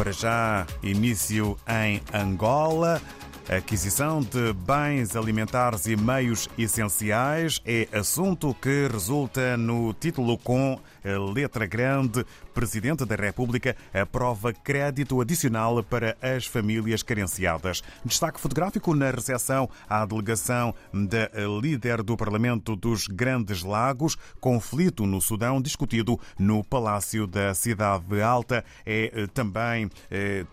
Para já, início em Angola. Aquisição de bens alimentares e meios essenciais é assunto que resulta no título com letra grande. Presidente da República aprova crédito adicional para as famílias carenciadas. Destaque fotográfico na recepção à delegação da líder do Parlamento dos Grandes Lagos. Conflito no Sudão discutido no Palácio da Cidade Alta. É também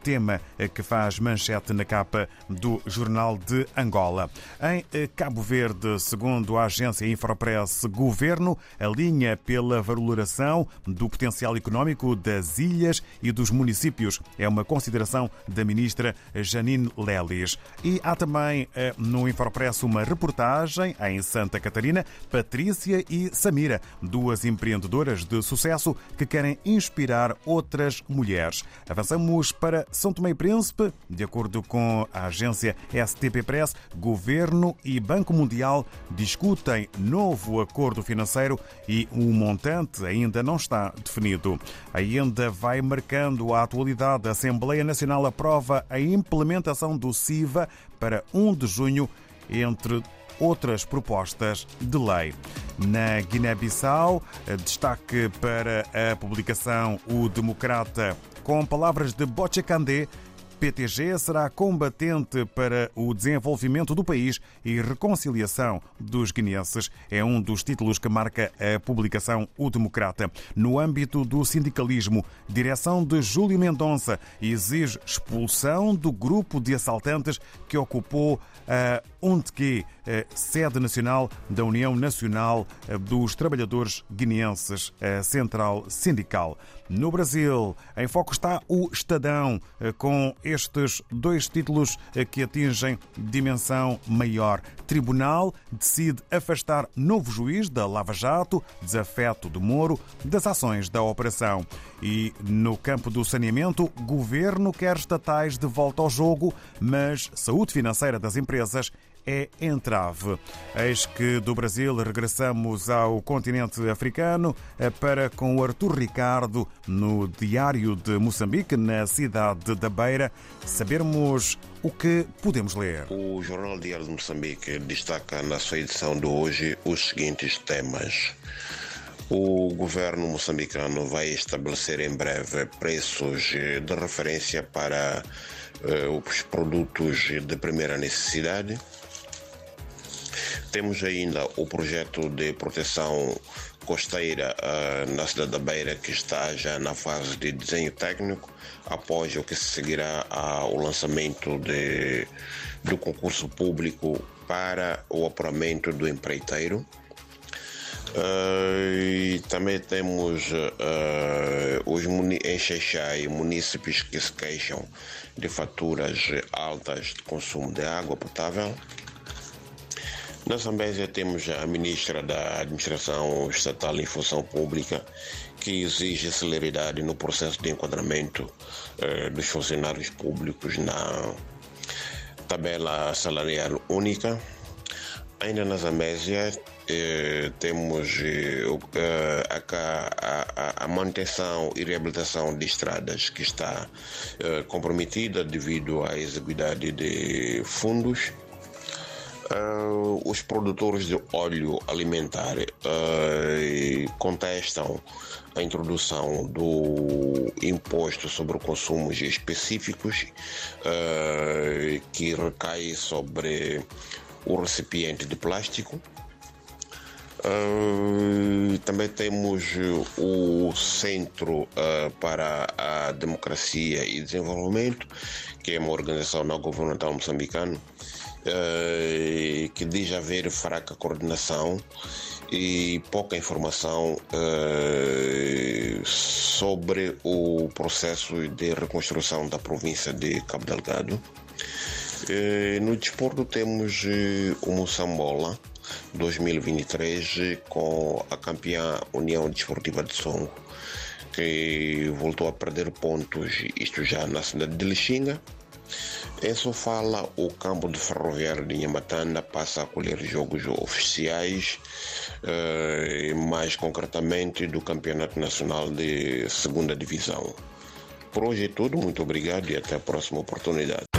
tema que faz manchete na capa do Jornal de Angola. Em Cabo Verde, segundo a agência Infopress, governo alinha pela valoração do potencial económico das ilhas e dos municípios. É uma consideração da ministra Janine Lelis. E há também eh, no Infopress uma reportagem em Santa Catarina, Patrícia e Samira, duas empreendedoras de sucesso que querem inspirar outras mulheres. Avançamos para São Tomé e Príncipe. De acordo com a agência STP Press, Governo e Banco Mundial discutem novo acordo financeiro e o montante ainda ainda não está definido. Ainda vai marcando a atualidade. A Assembleia Nacional aprova a implementação do SIVA para 1 de junho, entre outras propostas de lei. Na Guiné-Bissau, destaque para a publicação O Democrata com palavras de Boche Candé PTG será combatente para o desenvolvimento do país e reconciliação dos guineenses. É um dos títulos que marca a publicação O Democrata. No âmbito do sindicalismo, direção de Júlio Mendonça exige expulsão do grupo de assaltantes que ocupou a UNTQ, sede nacional da União Nacional dos Trabalhadores Guineenses, a Central Sindical. No Brasil, em foco está o Estadão, com estes dois títulos que atingem dimensão maior. Tribunal decide afastar novo juiz da Lava Jato, desafeto de Moro, das ações da operação. E no campo do saneamento, governo quer estatais de volta ao jogo, mas saúde financeira das empresas é entrave. Eis que do Brasil regressamos ao continente africano para com o Artur Ricardo no Diário de Moçambique, na cidade da Beira, sabermos o que podemos ler. O Jornal Diário de Moçambique destaca na sua edição de hoje os seguintes temas. O governo moçambicano vai estabelecer em breve preços de referência para uh, os produtos de primeira necessidade. Temos ainda o projeto de proteção costeira uh, na cidade da Beira que está já na fase de desenho técnico, após o que seguirá ao lançamento de, do concurso público para o apuramento do empreiteiro. Uh, e também temos uh, os em Xexai munícipes que se queixam de faturas altas de consumo de água potável. Na Zambésia temos a ministra da Administração Estatal em Função Pública, que exige celeridade no processo de enquadramento uh, dos funcionários públicos na tabela salarial única. Ainda na Zambésia eh, temos eh, a, a, a, manutenção e reabilitação de estradas que está eh, comprometida devido à exiguidade de fundos. Uh, os produtores de óleo alimentar uh, contestam a introdução do imposto sobre consumos específicos uh, que recai sobre o recipiente de plástico. Também temos o Centro uh, para a Democracia e Desenvolvimento, que é uma organização não governamental moçambicana, uh, que diz haver fraca coordenação e pouca informação sobre o processo de reconstrução da província de Cabo Delgado. No desporto temos o Moçambola, 2023 com a campeã União Desportiva de Songo, que voltou a perder pontos, isto já na cidade de Lixinga. Em Sofala, o campo de ferroviário de Nhamatanda passa a colher jogos oficiais, eh, mais concretamente do Campeonato Nacional de Segunda Divisão. por hoje é tudo. Muito obrigado e até a próxima oportunidade.